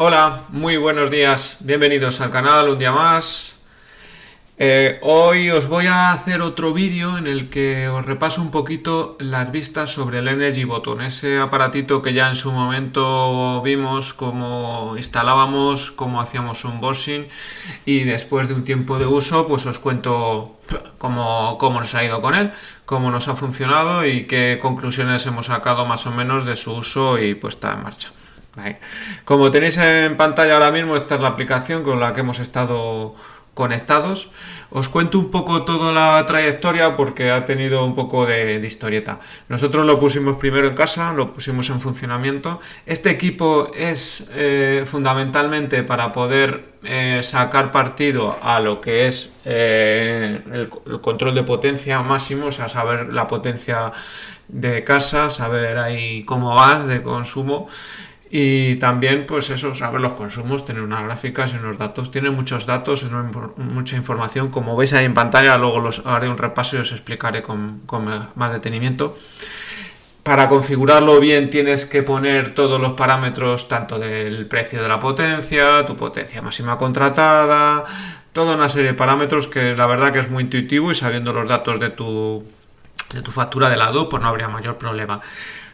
Hola, muy buenos días, bienvenidos al canal un día más. Eh, hoy os voy a hacer otro vídeo en el que os repaso un poquito las vistas sobre el Energy Button, ese aparatito que ya en su momento vimos cómo instalábamos, cómo hacíamos un unboxing y después de un tiempo de uso pues os cuento cómo, cómo nos ha ido con él, cómo nos ha funcionado y qué conclusiones hemos sacado más o menos de su uso y puesta en marcha. Como tenéis en pantalla ahora mismo, esta es la aplicación con la que hemos estado conectados. Os cuento un poco toda la trayectoria porque ha tenido un poco de, historieta. Nosotros lo pusimos primero en casa, lo pusimos en funcionamiento. Este equipo es eh, fundamentalmente para poder eh, sacar partido a lo que es eh, el, el, control de potencia máximo, o sea, saber la potencia de casa, saber ahí cómo vas de consumo y también, pues eso, saber los consumos, tener unas gráficas y unos datos. Tiene muchos datos, mucha información. Como veis ahí en pantalla, luego los haré un repaso y os explicaré con, más detenimiento. Para configurarlo bien tienes que poner todos los parámetros, tanto del precio de la potencia, tu potencia máxima contratada, toda una serie de parámetros que la verdad que es muy intuitivo y sabiendo los datos de tu, de tu factura de lado, pues no habría mayor problema.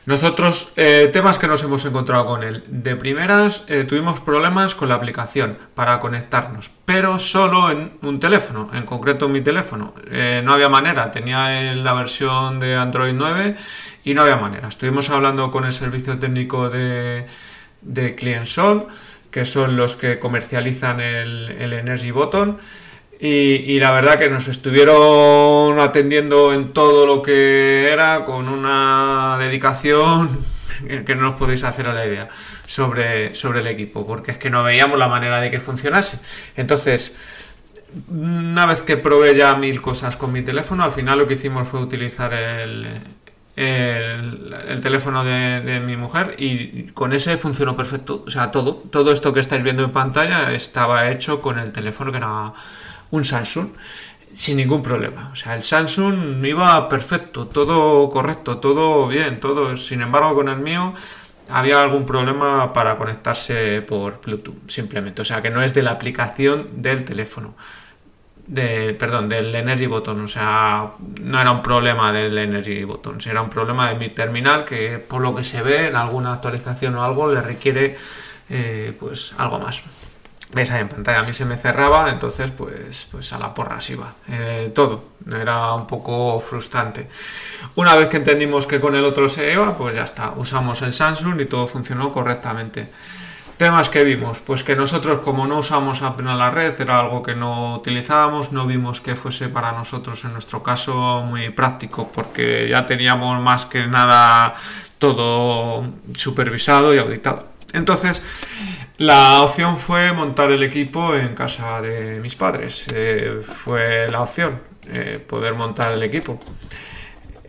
Nosotros, eh, temas que nos hemos encontrado con él. De primeras, eh, tuvimos problemas con la aplicación para conectarnos, pero solo en un teléfono, en concreto en mi teléfono. Eh, no había manera, tenía la versión de Android 9 y no había manera. Estuvimos hablando con el servicio técnico de, de ClientSol, que son los que comercializan el, el Energy Button. Y, la verdad que nos estuvieron atendiendo en todo lo que era con una dedicación que no os podéis hacer a la idea sobre, sobre el equipo, porque es que no veíamos la manera de que funcionase. Entonces, una vez que probé ya mil cosas con mi teléfono, al final lo que hicimos fue utilizar el, el, teléfono de, de, mi mujer y con ese funcionó perfecto. O sea, todo, todo esto que estáis viendo en pantalla estaba hecho con el teléfono que era un Samsung sin ningún problema. O sea, el Samsung iba perfecto, todo correcto, todo bien, todo. Sin embargo, con el mío había algún problema para conectarse por Bluetooth, simplemente. O sea, que no es de la aplicación del teléfono. De, perdón, del Energy Button, o sea, no era un problema del Energy Button, era un problema de mi terminal que por lo que se ve en alguna actualización o algo le requiere eh, pues algo más ves ahí en pantalla, a mí se me cerraba, entonces pues, pues a la porra se iba. Eh, todo, era un poco frustrante. Una vez que entendimos que con el otro se iba, pues ya está, usamos el Samsung y todo funcionó correctamente. Temas que vimos, pues que nosotros como no usamos apenas la red, era algo que no utilizábamos, no vimos que fuese para nosotros en nuestro caso muy práctico, porque ya teníamos más que nada todo supervisado y auditado. Entonces, la opción fue montar el equipo en casa de mis padres. Eh, fue la opción, eh, poder montar el equipo.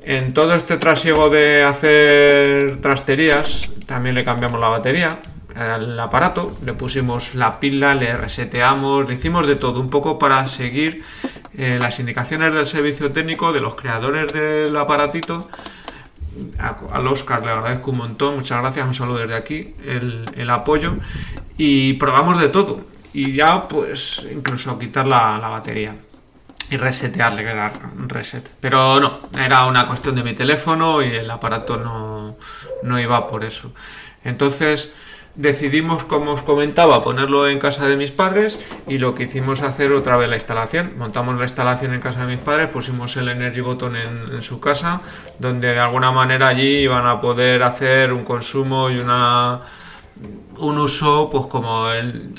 En todo este trasiego de hacer trasterías, también le cambiamos la batería al aparato, le pusimos la pila, le reseteamos, le hicimos de todo, un poco para seguir eh, las indicaciones del servicio técnico, de los creadores del aparatito al Oscar le agradezco un montón, muchas gracias, un saludo desde aquí, el, apoyo y probamos de todo y ya pues incluso quitar la, batería y resetearle, que reset. Pero no, era una cuestión de mi teléfono y el aparato no, no iba por eso. Entonces decidimos, como os comentaba, ponerlo en casa de mis padres y lo que hicimos hacer otra vez la instalación. Montamos la instalación en casa de mis padres, pusimos el Energy Button en, su casa, donde de alguna manera allí iban a poder hacer un consumo y una un uso pues como el,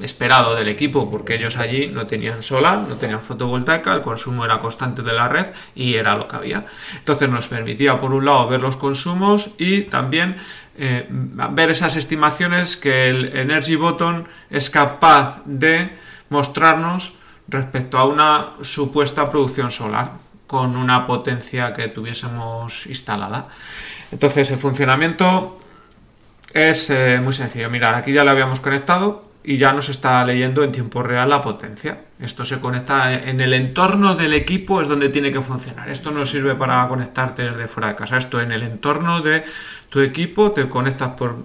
esperado del equipo porque ellos allí no tenían solar, no tenían fotovoltaica, el consumo era constante de la red y era lo que había. Entonces nos permitía por un lado ver los consumos y también eh, ver esas estimaciones que el Energy Button es capaz de mostrarnos respecto a una supuesta producción solar con una potencia que tuviésemos instalada. Entonces el funcionamiento es eh, muy sencillo. Mirad, aquí ya lo habíamos conectado y ya nos está leyendo en tiempo real la potencia. Esto se conecta en el entorno del equipo, es donde tiene que funcionar. Esto no sirve para conectarte desde fuera de casa. Esto en el entorno de tu equipo te conectas por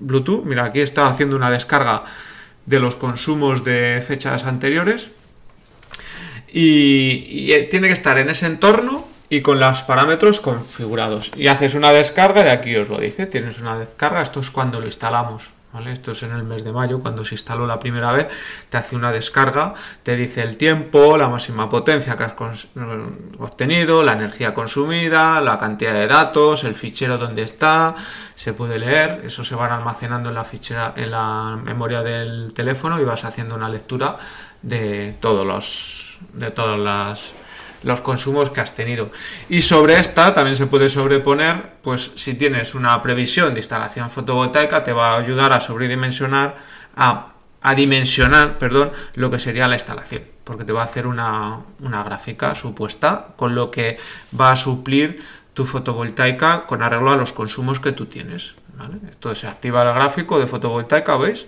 Bluetooth. Mira, aquí está haciendo una descarga de los consumos de fechas anteriores. Y, y tiene que estar en ese entorno y con los parámetros configurados. Y haces una descarga, de aquí os lo dice, tienes una descarga, esto es cuando lo instalamos. Esto es en el mes de mayo, cuando se instaló la primera vez, te hace una descarga, te dice el tiempo, la máxima potencia que has obtenido, la energía consumida, la cantidad de datos, el fichero donde está, se puede leer, eso se van almacenando en la fichera, en la memoria del teléfono y vas haciendo una lectura de todos los, de todas las los consumos que has tenido. Y sobre esta también se puede sobreponer, pues si tienes una previsión de instalación fotovoltaica, te va a ayudar a sobredimensionar, a, a dimensionar, perdón, lo que sería la instalación, porque te va a hacer una, gráfica supuesta con lo que va a suplir tu fotovoltaica con arreglo a los consumos que tú tienes. Entonces se activa el gráfico de fotovoltaica, ¿veis?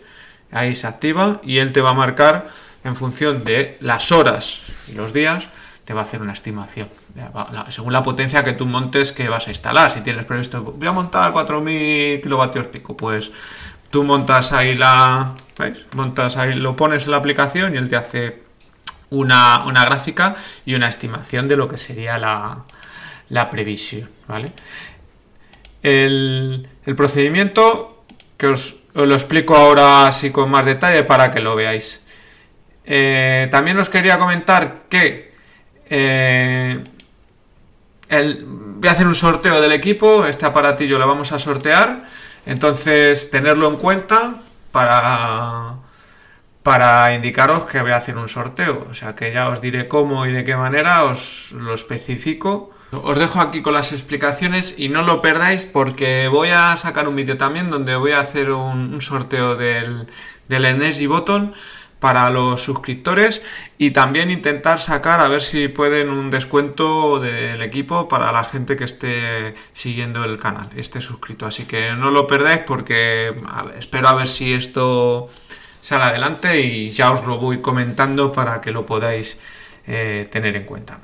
Ahí se activa y él te va a marcar en función de las horas y los días te va a hacer una estimación. Según la potencia que tú montes que vas a instalar. Si tienes previsto, voy a montar 4000 kilovatios pico, pues tú montas ahí la. ¿veis? Montas ahí, lo pones en la aplicación y él te hace una, gráfica y una estimación de lo que sería la, previsión. ¿vale? El, procedimiento que os, lo explico ahora así con más detalle para que lo veáis. Eh, también os quería comentar que eh, voy a hacer un sorteo del equipo, este aparatillo lo vamos a sortear, entonces tenerlo en cuenta para, para indicaros que voy a hacer un sorteo, o sea que ya os diré cómo y de qué manera, os lo especifico. Os dejo aquí con las explicaciones y no lo perdáis porque voy a sacar un vídeo también donde voy a hacer un, sorteo del, del Energy Button para los suscriptores y también intentar sacar a ver si pueden un descuento del equipo para la gente que esté siguiendo el canal, esté suscrito. Así que no lo perdáis porque espero a ver si esto sale adelante y ya os lo voy comentando para que lo podáis eh, tener en cuenta.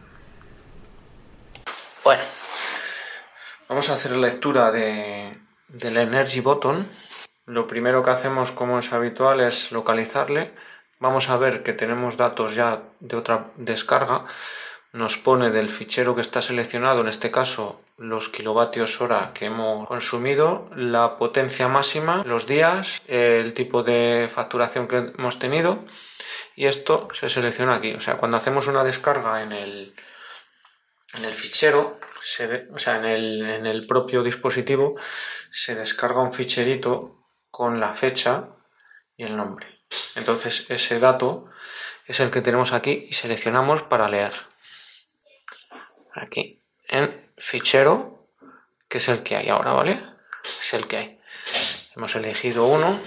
Bueno, vamos a hacer lectura de, del Energy Button. Lo primero que hacemos, como es habitual, es localizarle vamos a ver que tenemos datos ya de otra descarga, nos pone del fichero que está seleccionado, en este caso los kilovatios hora que hemos consumido, la potencia máxima, los días, el tipo de facturación que hemos tenido y esto se selecciona aquí. O sea, cuando hacemos una descarga en el, en el fichero, se o sea, en el, en el propio dispositivo, se descarga un ficherito con la fecha y el nombre. Entonces ese dato es el que tenemos aquí y seleccionamos para leer. Aquí en fichero, que es el que hay ahora, ¿vale? Es el que hay. Hemos elegido uno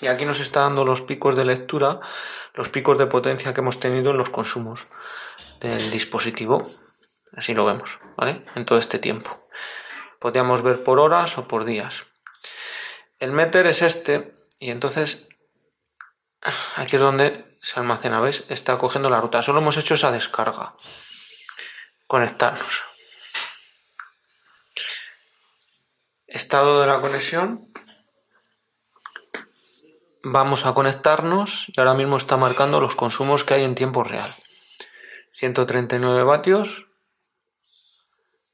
y aquí nos está dando los picos de lectura, los picos de potencia que hemos tenido en los consumos del dispositivo. Así lo vemos, ¿vale? En todo este tiempo. Podríamos ver por horas o por días. El meter es este y entonces aquí es donde se almacena, ¿ves? Está cogiendo la ruta. Solo hemos hecho esa descarga. Conectarnos. Estado de la conexión. Vamos a conectarnos y ahora mismo está marcando los consumos que hay en tiempo real. 139 vatios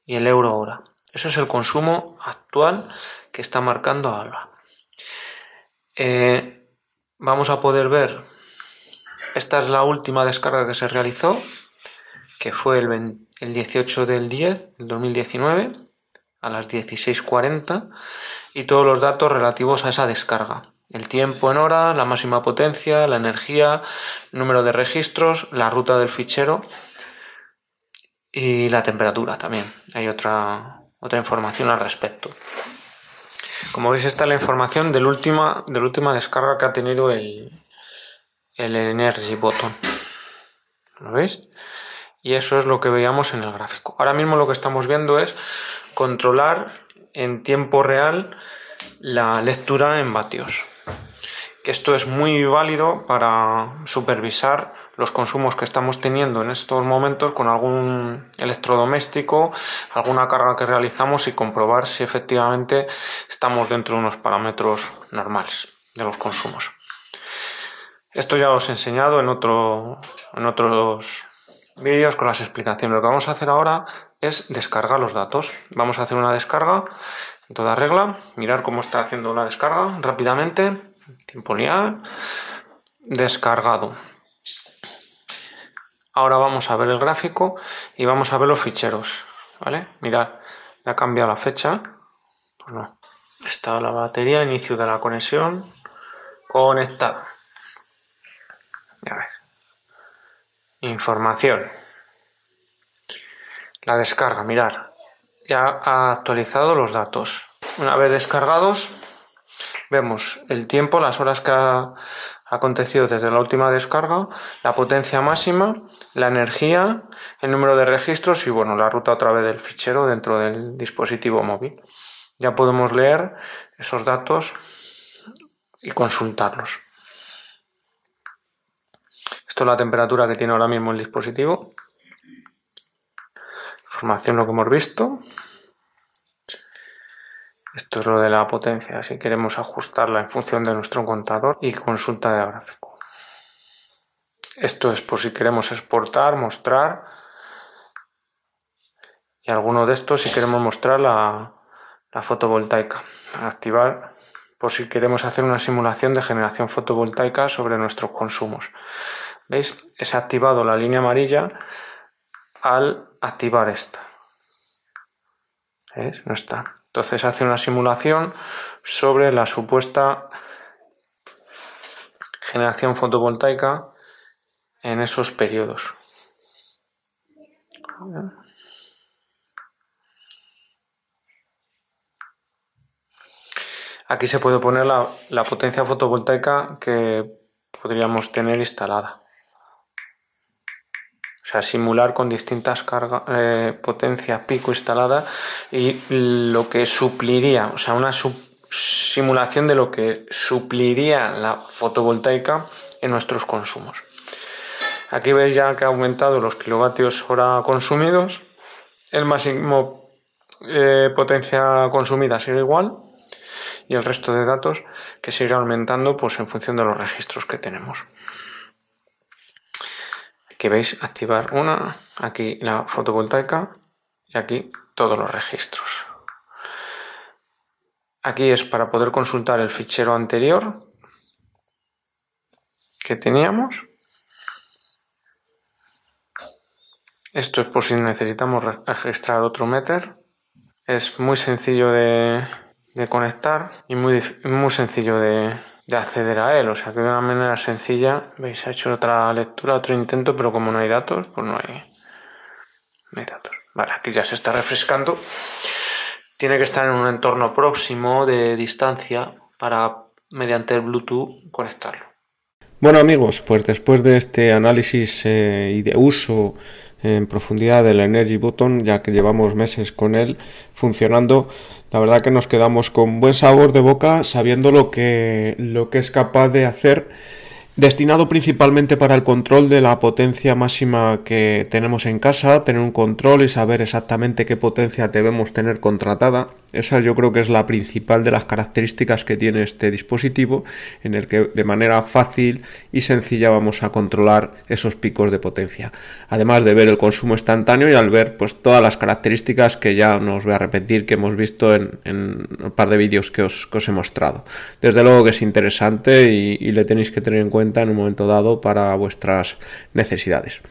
y el euro hora. Eso es el consumo actual que está marcando ahora. Eh, vamos a poder ver, esta es la última descarga que se realizó, que fue el, 18 del 10 del 2019 a las 16.40 y todos los datos relativos a esa descarga. El tiempo en hora, la máxima potencia, la energía, número de registros, la ruta del fichero y la temperatura también. Hay otra, otra información al respecto. Como veis, está la información última, de la última descarga que ha tenido el, el Energy Button. ¿Lo veis? Y eso es lo que veíamos en el gráfico. Ahora mismo lo que estamos viendo es controlar en tiempo real la lectura en vatios. Esto es muy válido para supervisar los consumos que estamos teniendo en estos momentos con algún electrodoméstico, alguna carga que realizamos y comprobar si efectivamente estamos dentro de unos parámetros normales de los consumos. Esto ya os he enseñado en, otro, en otros vídeos con las explicaciones. Lo que vamos a hacer ahora es descargar los datos. Vamos a hacer una descarga en toda regla, mirar cómo está haciendo la descarga rápidamente, tiempo lineal, descargado. Ahora vamos a ver el gráfico y vamos a ver los ficheros, ¿vale? Mirad, ya ha cambiado la fecha, pues no. Está la batería, inicio de la conexión, conectada. A ver. Información. La descarga, mirar. Ya ha actualizado los datos. Una vez descargados, vemos el tiempo, las horas que ha acontecido desde la última descarga, la potencia máxima, la energía, el número de registros y bueno, la ruta otra vez del fichero dentro del dispositivo móvil. Ya podemos leer esos datos y consultarlos. Esto es la temperatura que tiene ahora mismo el dispositivo. Información lo que hemos visto. Esto es lo de la potencia, si queremos ajustarla en función de nuestro contador y consulta de gráfico. Esto es por si queremos exportar, mostrar. Y alguno de estos si queremos mostrar la, la fotovoltaica. Activar por si queremos hacer una simulación de generación fotovoltaica sobre nuestros consumos. ¿Veis? Es activado la línea amarilla al activar esta. ¿Veis? No está. Entonces hace una simulación sobre la supuesta generación fotovoltaica en esos periodos. Aquí se puede poner la, la potencia fotovoltaica que podríamos tener instalada. O sea, simular con distintas cargas, eh, potencias pico instalada y lo que supliría, o sea, una simulación de lo que supliría la fotovoltaica en nuestros consumos. Aquí veis ya que ha aumentado los kilovatios hora consumidos. El máximo eh, potencia consumida sigue igual y el resto de datos que sigue aumentando pues en función de los registros que tenemos veis activar una, aquí la fotovoltaica y aquí todos los registros. Aquí es para poder consultar el fichero anterior que teníamos. Esto es por si necesitamos registrar otro meter. Es muy sencillo de, conectar y muy, muy sencillo de, de acceder a él. O sea que de una manera sencilla, veis, ha hecho otra lectura, otro intento, pero como no hay datos, pues no hay, datos. Vale, aquí ya se está refrescando. Tiene que estar en un entorno próximo de distancia para, mediante el Bluetooth, conectarlo. Bueno amigos, pues después de este análisis eh, y de uso en profundidad del Energy Button, ya que llevamos meses con él funcionando, la verdad que nos quedamos con buen sabor de boca sabiendo lo que, lo que es capaz de hacer destinado principalmente para el control de la potencia máxima que tenemos en casa, tener un control y saber exactamente qué potencia debemos tener contratada. Esa yo creo que es la principal de las características que tiene este dispositivo, en el que de manera fácil y sencilla vamos a controlar esos picos de potencia. Además de ver el consumo instantáneo y al ver pues todas las características que ya no os voy a repetir que hemos visto en, un par de vídeos que os, he mostrado. Desde luego que es interesante y le tenéis que tener en cuenta en un momento dado para vuestras necesidades.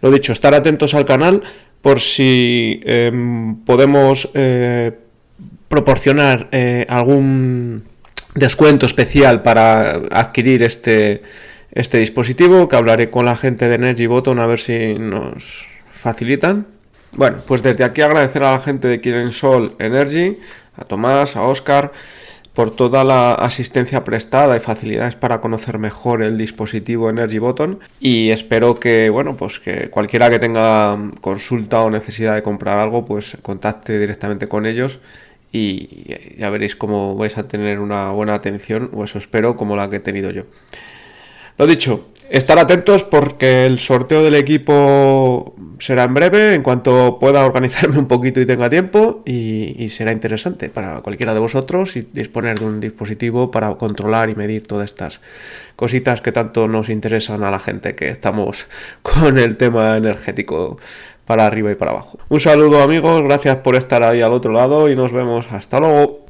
Lo dicho, estar atentos al canal por si em, podemos eh, proporcionar eh, algún descuento especial para adquirir este, este dispositivo, que hablaré con la gente de Energy a ver si nos facilitan. Bueno, pues desde aquí agradecer a la gente de Sol Energy, a Tomás, a Oscar, por toda la asistencia prestada y facilidades para conocer mejor el dispositivo Energy Button y espero que bueno pues que cualquiera que tenga consulta o necesidad de comprar algo pues contacte directamente con ellos y ya veréis cómo vais a tener una buena atención, o eso espero, como la que he tenido yo. Lo dicho, estar atentos porque el sorteo del equipo será en breve, en cuanto pueda organizarme un poquito y tenga tiempo, y, será interesante para cualquiera de vosotros y disponer de un dispositivo para controlar y medir todas estas cositas que tanto nos interesan a la gente que estamos con el tema energético para arriba y para abajo. Un saludo amigos, gracias por estar ahí al otro lado y nos vemos hasta luego.